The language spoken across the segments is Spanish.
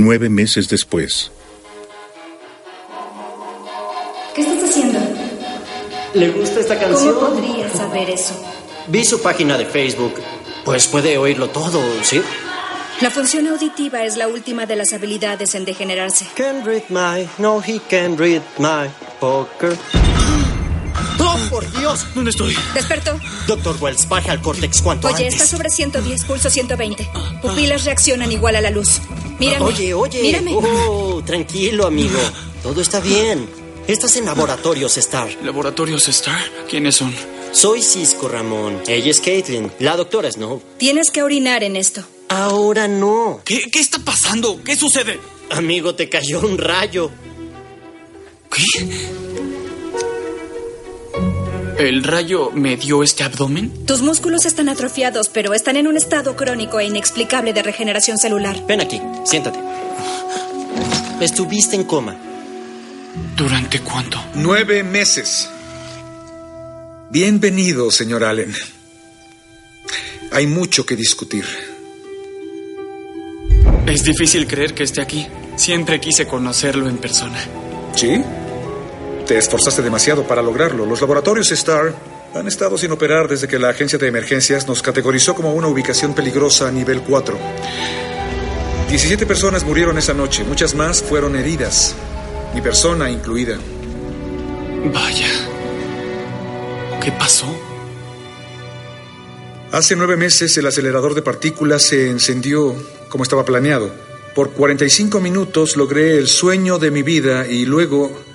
Nueve meses después. ¿Qué estás haciendo? ¿Le gusta esta canción? ¿Cómo podrías saber eso? Vi su página de Facebook. Pues puede oírlo todo, ¿sí? La función auditiva es la última de las habilidades en degenerarse. Can read my, no he can read my poker. ¡Oh, por Dios! ¿Dónde estoy? Despertó. Doctor Wells, baja al córtex cuanto Oye, antes. está sobre 110, pulso 120. Pupilas reaccionan igual a la luz. Mírame. Oye, oye. Mírame. Oh, tranquilo, amigo. Todo está bien. Estás en Laboratorios Star. ¿Laboratorios Star? ¿Quiénes son? Soy Cisco Ramón. Ella es Caitlin. La doctora Snow. Tienes que orinar en esto. Ahora no. ¿Qué, ¿Qué está pasando? ¿Qué sucede? Amigo, te cayó un rayo. ¿Qué? ¿El rayo me dio este abdomen? Tus músculos están atrofiados, pero están en un estado crónico e inexplicable de regeneración celular. Ven aquí, siéntate. Estuviste en coma. ¿Durante cuánto? Nueve meses. Bienvenido, señor Allen. Hay mucho que discutir. Es difícil creer que esté aquí. Siempre quise conocerlo en persona. ¿Sí? Te esforzaste demasiado para lograrlo. Los laboratorios Star han estado sin operar desde que la agencia de emergencias nos categorizó como una ubicación peligrosa a nivel 4. 17 personas murieron esa noche, muchas más fueron heridas, mi persona incluida. Vaya. ¿Qué pasó? Hace nueve meses el acelerador de partículas se encendió como estaba planeado. Por 45 minutos logré el sueño de mi vida y luego...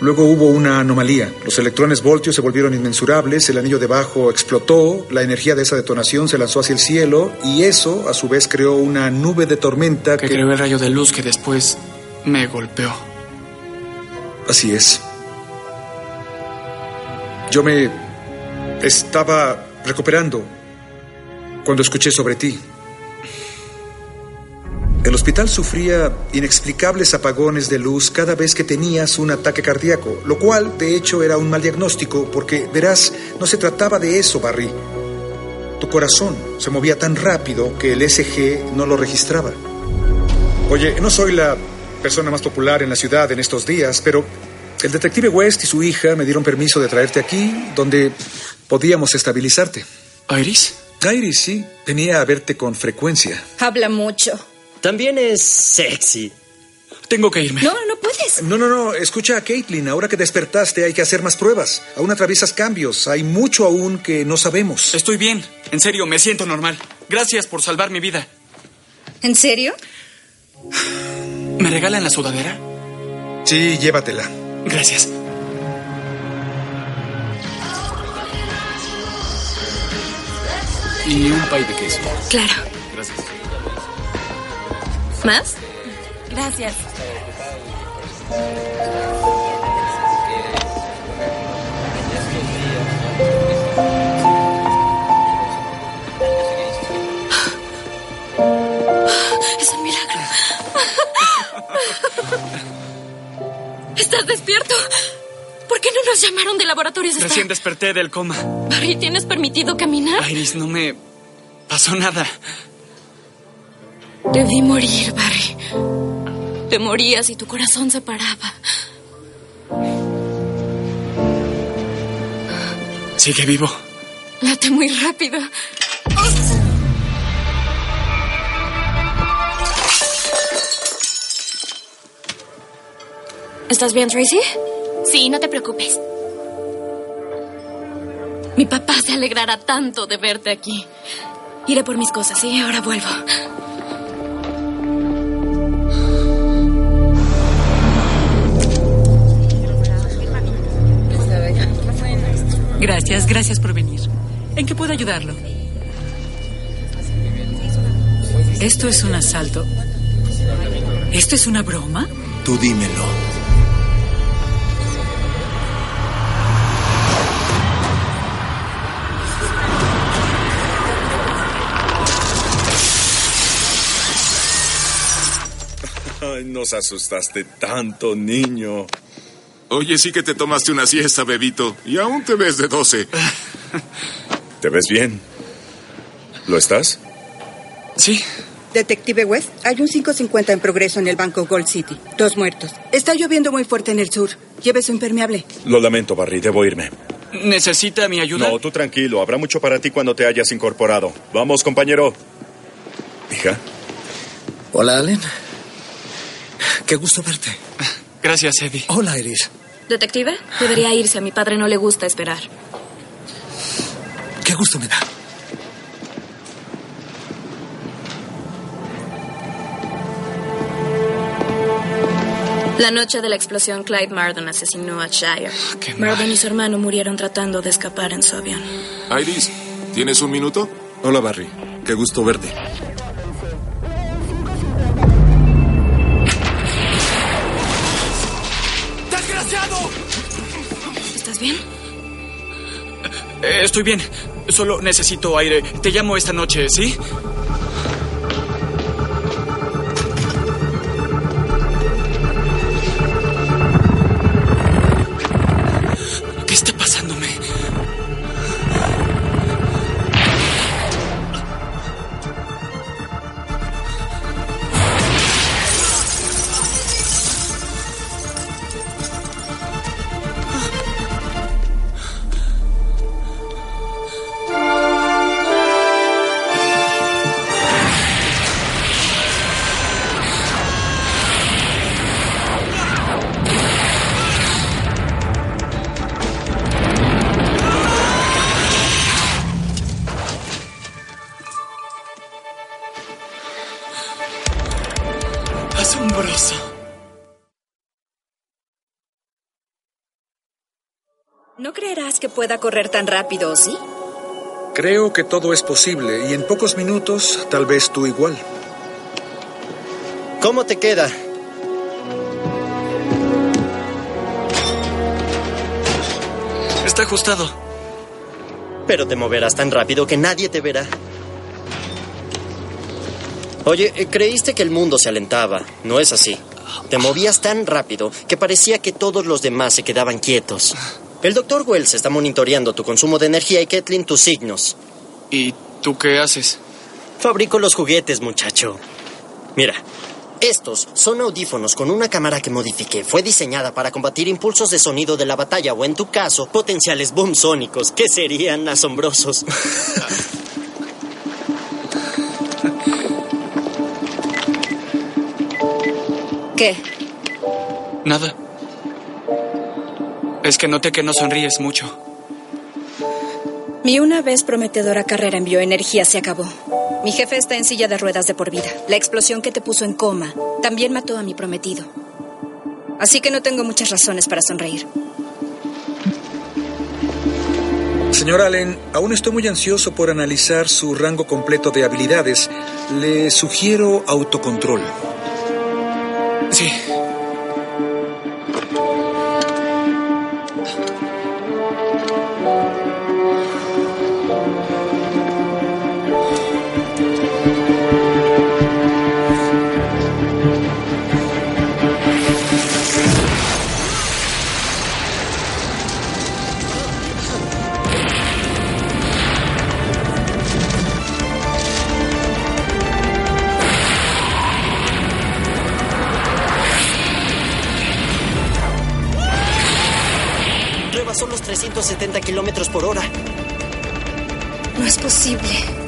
Luego hubo una anomalía. Los electrones voltios se volvieron inmensurables, el anillo debajo explotó, la energía de esa detonación se lanzó hacia el cielo y eso a su vez creó una nube de tormenta Que que... creó el rayo de luz que después me golpeó. Así es. Yo me estaba recuperando cuando escuché sobre ti. El hospital sufría inexplicables apagones de luz cada vez que tenías un ataque cardíaco, lo cual de hecho era un mal diagnóstico porque, verás, no se trataba de eso, Barry. Tu corazón se movía tan rápido que el SG no lo registraba. Oye, no soy la persona más popular en la ciudad en estos días, pero el detective West y su hija me dieron permiso de traerte aquí, donde podíamos estabilizarte. ¿Iris? Iris, sí, venía a verte con frecuencia. Habla mucho. También es sexy. Tengo que irme. No, no puedes. No, no, no, escucha a Caitlin, ahora que despertaste hay que hacer más pruebas. Aún atraviesas cambios, hay mucho aún que no sabemos. Estoy bien. En serio, me siento normal. Gracias por salvar mi vida. ¿En serio? ¿Me regalan la sudadera? Sí, llévatela. Gracias. Y un pay de queso. Claro. Gracias. ¿Más? Gracias. Es un milagro. ¿Estás despierto? ¿Por qué no nos llamaron de laboratorios de Recién desperté del coma. Barry, ¿tienes permitido caminar? Iris, no me pasó nada. Debí morir, Barry. Te morías y tu corazón se paraba. Sigue vivo. Late muy rápido. ¿Estás bien, Tracy? Sí, no te preocupes. Mi papá se alegrará tanto de verte aquí. Iré por mis cosas y ahora vuelvo. Gracias, gracias por venir. ¿En qué puedo ayudarlo? Esto es un asalto. ¿Esto es una broma? Tú dímelo. Ay, nos asustaste tanto, niño. Oye, sí que te tomaste una siesta, bebito. Y aún te ves de 12. ¿Te ves bien? ¿Lo estás? Sí, Detective West, hay un 550 en progreso en el banco Gold City. Dos muertos. Está lloviendo muy fuerte en el sur. Lleve su impermeable. Lo lamento, Barry, debo irme. ¿Necesita mi ayuda? No, tú tranquilo. Habrá mucho para ti cuando te hayas incorporado. Vamos, compañero. Hija. Hola, Allen. Qué gusto verte. Gracias, Eddie. Hola, Iris. Detective, debería irse. A mi padre no le gusta esperar. Qué gusto me da. La noche de la explosión, Clyde Mardon asesinó a Shire. qué Mardon mal. y su hermano murieron tratando de escapar en su avión. Iris, ¿tienes un minuto? Hola, Barry. Qué gusto verte. ¿Estás bien? Eh, estoy bien. Solo necesito aire. Te llamo esta noche, ¿sí? No creerás que pueda correr tan rápido, ¿sí? Creo que todo es posible y en pocos minutos tal vez tú igual. ¿Cómo te queda? Está ajustado. Pero te moverás tan rápido que nadie te verá. Oye, eh, creíste que el mundo se alentaba. No es así. Te movías tan rápido que parecía que todos los demás se quedaban quietos. El doctor Wells está monitoreando tu consumo de energía y Kathleen tus signos. ¿Y tú qué haces? Fabrico los juguetes, muchacho. Mira, estos son audífonos con una cámara que modifiqué. Fue diseñada para combatir impulsos de sonido de la batalla o, en tu caso, potenciales boom sónicos, que serían asombrosos. ¿Qué? Nada. Es que noté que no sonríes mucho. Mi una vez prometedora carrera en bioenergía se acabó. Mi jefe está en silla de ruedas de por vida. La explosión que te puso en coma también mató a mi prometido. Así que no tengo muchas razones para sonreír. Señor Allen, aún estoy muy ansioso por analizar su rango completo de habilidades. Le sugiero autocontrol. Sí. Por hora. No es posible.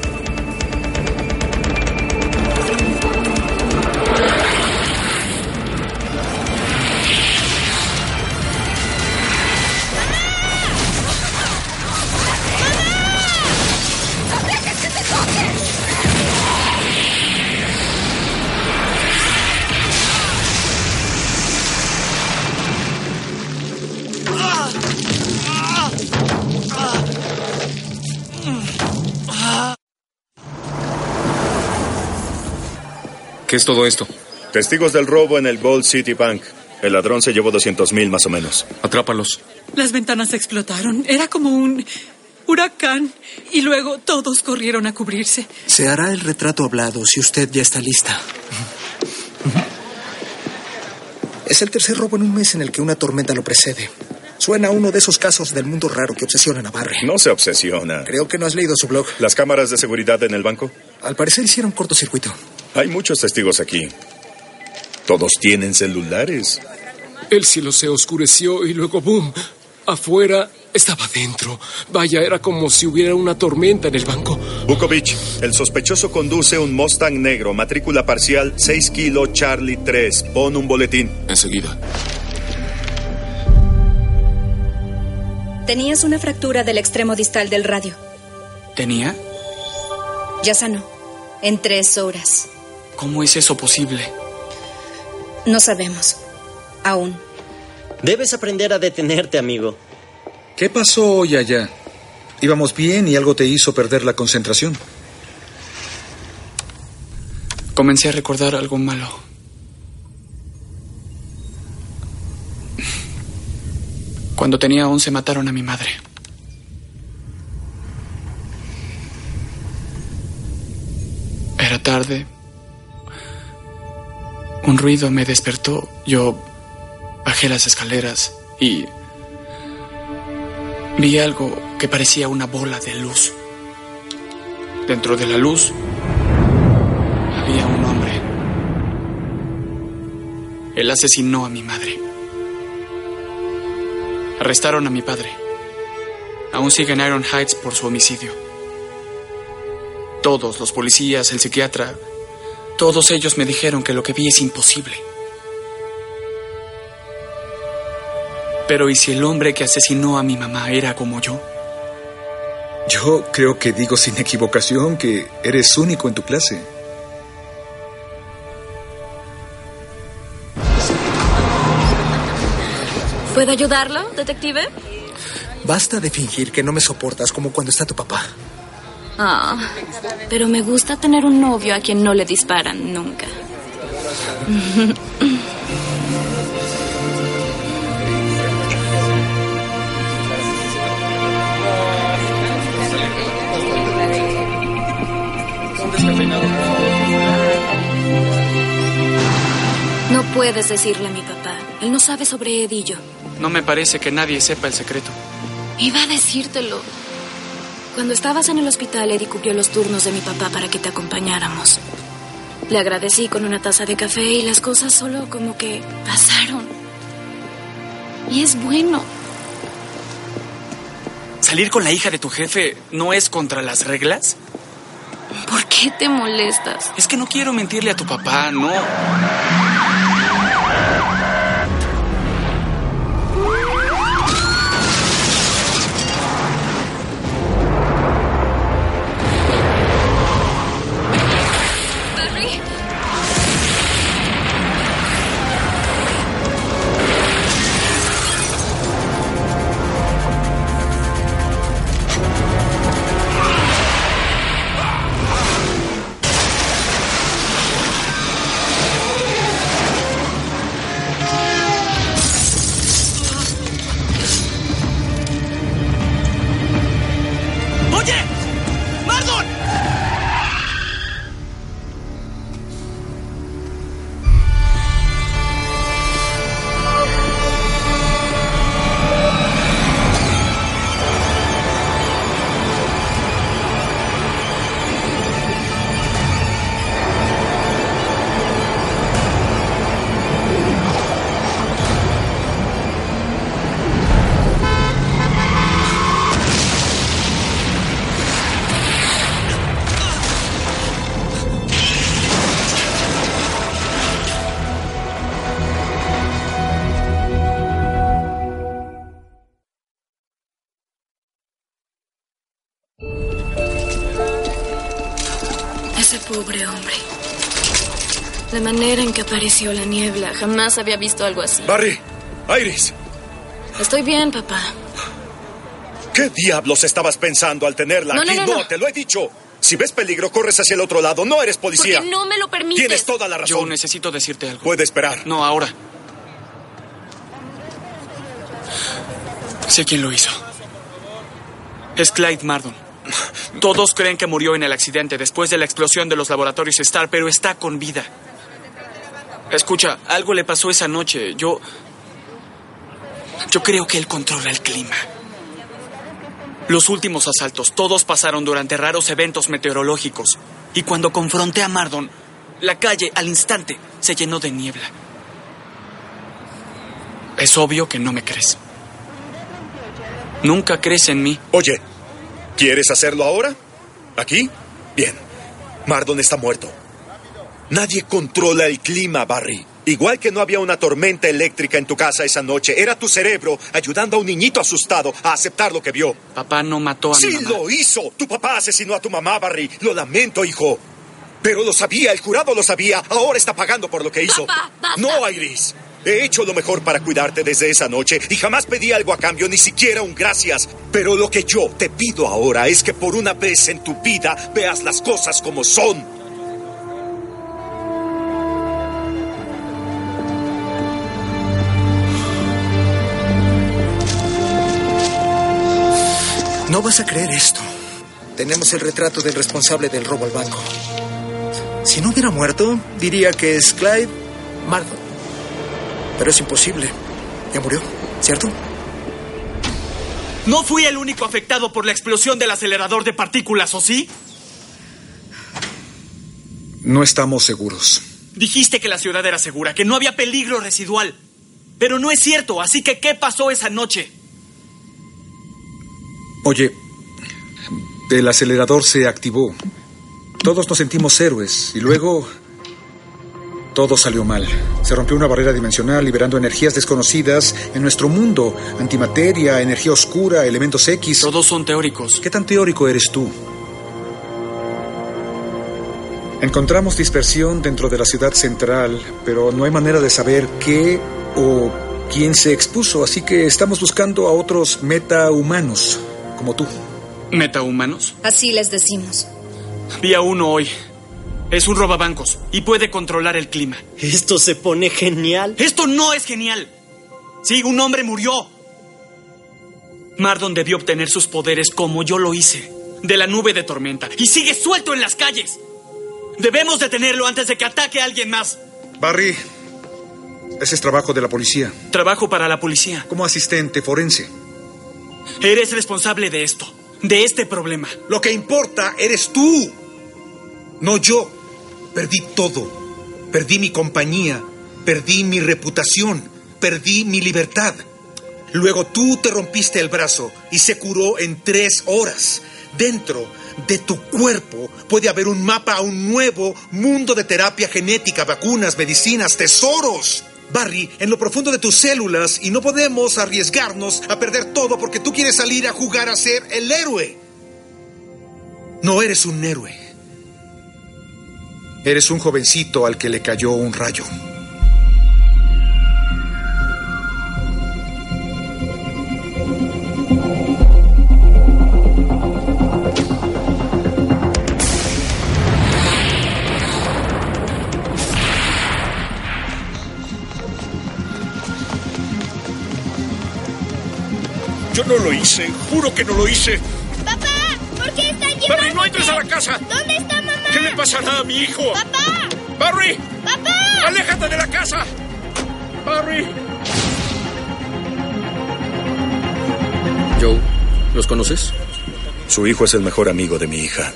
¿Qué es todo esto? Testigos del robo en el Gold City Bank. El ladrón se llevó 200 mil más o menos. Atrápalos. Las ventanas explotaron. Era como un huracán. Y luego todos corrieron a cubrirse. Se hará el retrato hablado si usted ya está lista. Es el tercer robo en un mes en el que una tormenta lo precede. Suena a uno de esos casos del mundo raro que obsesionan a Barry. No se obsesiona. Creo que no has leído su blog. ¿Las cámaras de seguridad en el banco? Al parecer hicieron cortocircuito. Hay muchos testigos aquí. Todos tienen celulares. El cielo se oscureció y luego, ¡boom! Afuera estaba dentro. Vaya, era como si hubiera una tormenta en el banco. Bukovic, el sospechoso conduce un Mustang negro, matrícula parcial 6 kilo Charlie 3. Pon un boletín. Enseguida. Tenías una fractura del extremo distal del radio. ¿Tenía? Ya sanó. En tres horas. ¿Cómo es eso posible? No sabemos. Aún. Debes aprender a detenerte, amigo. ¿Qué pasó hoy allá? Íbamos bien y algo te hizo perder la concentración. Comencé a recordar algo malo. Cuando tenía 11 mataron a mi madre. Era tarde. Un ruido me despertó. Yo bajé las escaleras y vi algo que parecía una bola de luz. Dentro de la luz había un hombre. Él asesinó a mi madre. Arrestaron a mi padre. Aún sigue en Iron Heights por su homicidio. Todos, los policías, el psiquiatra, todos ellos me dijeron que lo que vi es imposible. Pero ¿y si el hombre que asesinó a mi mamá era como yo? Yo creo que digo sin equivocación que eres único en tu clase. ¿Puedo ayudarlo, detective? Basta de fingir que no me soportas como cuando está tu papá. Ah, pero me gusta tener un novio a quien no le disparan nunca. No puedes decirle a mi papá. Él no sabe sobre Ed y yo. No me parece que nadie sepa el secreto. Iba a decírtelo. Cuando estabas en el hospital, Eddie cubrió los turnos de mi papá para que te acompañáramos. Le agradecí con una taza de café y las cosas solo como que pasaron. Y es bueno. ¿Salir con la hija de tu jefe no es contra las reglas? ¿Por qué te molestas? Es que no quiero mentirle a tu papá, no. Manera en que apareció la niebla. Jamás había visto algo así. Barry, Iris, Estoy bien, papá. ¿qué diablos estabas pensando al tenerla No, aquí? no, no, no. te lo he dicho. Si ves peligro, corres hacia el otro lado. No eres policía. Porque no me lo permites. Tienes toda la razón. Yo necesito decirte algo. Puede esperar. No, ahora. Sé quién lo hizo. Es Clyde Mardon. Todos creen que murió en el accidente después de la explosión de los laboratorios Star, pero está con vida. Escucha, algo le pasó esa noche. Yo. Yo creo que él controla el clima. Los últimos asaltos, todos pasaron durante raros eventos meteorológicos. Y cuando confronté a Mardon, la calle al instante se llenó de niebla. Es obvio que no me crees. Nunca crees en mí. Oye, ¿quieres hacerlo ahora? ¿Aquí? Bien. Mardon está muerto. Nadie controla el clima, Barry. Igual que no había una tormenta eléctrica en tu casa esa noche, era tu cerebro ayudando a un niñito asustado a aceptar lo que vio. Papá no mató a sí, mi mamá. lo hizo. Tu papá asesinó a tu mamá, Barry. Lo lamento, hijo. Pero lo sabía, el jurado lo sabía. Ahora está pagando por lo que hizo. Papá. No, Iris. He hecho lo mejor para cuidarte desde esa noche y jamás pedí algo a cambio, ni siquiera un gracias. Pero lo que yo te pido ahora es que por una vez en tu vida veas las cosas como son. No vas a creer esto. Tenemos el retrato del responsable del robo al banco. Si no hubiera muerto, diría que es Clyde Mardon. Pero es imposible. Ya murió, ¿cierto? No fui el único afectado por la explosión del acelerador de partículas, ¿o sí? No estamos seguros. Dijiste que la ciudad era segura, que no había peligro residual. Pero no es cierto, así que ¿qué pasó esa noche? Oye, el acelerador se activó. Todos nos sentimos héroes y luego todo salió mal. Se rompió una barrera dimensional liberando energías desconocidas en nuestro mundo. Antimateria, energía oscura, elementos X. Todos son teóricos. ¿Qué tan teórico eres tú? Encontramos dispersión dentro de la ciudad central, pero no hay manera de saber qué o quién se expuso, así que estamos buscando a otros metahumanos, como tú. ¿Metahumanos? Así les decimos. Vi a uno hoy. Es un robabancos y puede controlar el clima. Esto se pone genial. Esto no es genial. Sí, un hombre murió. Mardon debió obtener sus poderes como yo lo hice, de la nube de tormenta, y sigue suelto en las calles. Debemos detenerlo antes de que ataque a alguien más. Barry, ese es trabajo de la policía. Trabajo para la policía. Como asistente forense. Eres responsable de esto, de este problema. Lo que importa eres tú, no yo. Perdí todo. Perdí mi compañía, perdí mi reputación, perdí mi libertad. Luego tú te rompiste el brazo y se curó en tres horas. Dentro de tu cuerpo puede haber un mapa a un nuevo mundo de terapia genética, vacunas, medicinas, tesoros. Barry, en lo profundo de tus células y no podemos arriesgarnos a perder todo porque tú quieres salir a jugar a ser el héroe. No eres un héroe. Eres un jovencito al que le cayó un rayo. Yo no lo hice, juro que no lo hice. ¡Papá! ¿Por qué están llevando? ¡Barry, no entres a la casa! ¿Dónde está mamá? ¿Qué le pasará a mi hijo? ¡Papá! ¡Barry! ¡Papá! ¡Aléjate de la casa! ¡Barry! Joe, ¿los conoces? Su hijo es el mejor amigo de mi hija.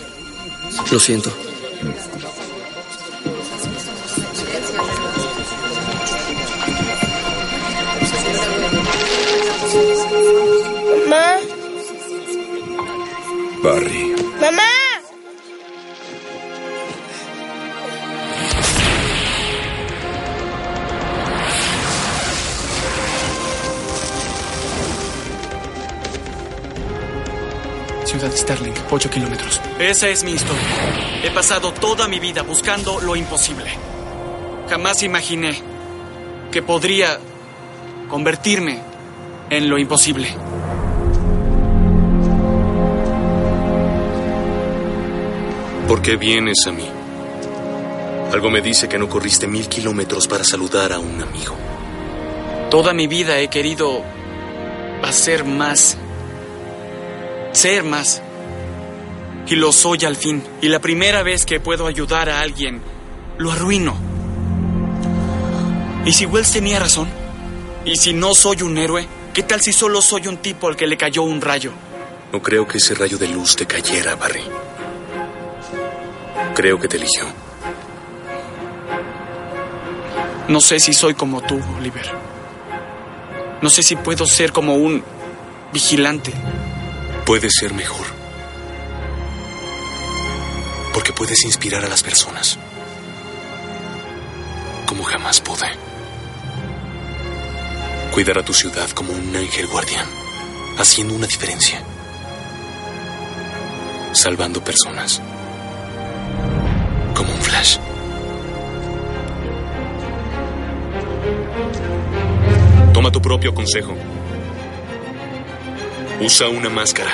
Lo siento. Mamá. Ciudad Starling, 8 kilómetros. Esa es mi historia. He pasado toda mi vida buscando lo imposible. Jamás imaginé que podría convertirme en lo imposible. ¿Por qué vienes a mí? Algo me dice que no corriste mil kilómetros para saludar a un amigo. Toda mi vida he querido hacer más, ser más. Y lo soy al fin. Y la primera vez que puedo ayudar a alguien, lo arruino. ¿Y si Wells tenía razón? ¿Y si no soy un héroe? ¿Qué tal si solo soy un tipo al que le cayó un rayo? No creo que ese rayo de luz te cayera, Barry. Creo que te eligió. No sé si soy como tú, Oliver. No sé si puedo ser como un vigilante. Puedes ser mejor. Porque puedes inspirar a las personas. Como jamás pude. Cuidar a tu ciudad como un ángel guardián. Haciendo una diferencia. Salvando personas. Como un flash. Toma tu propio consejo. Usa una máscara.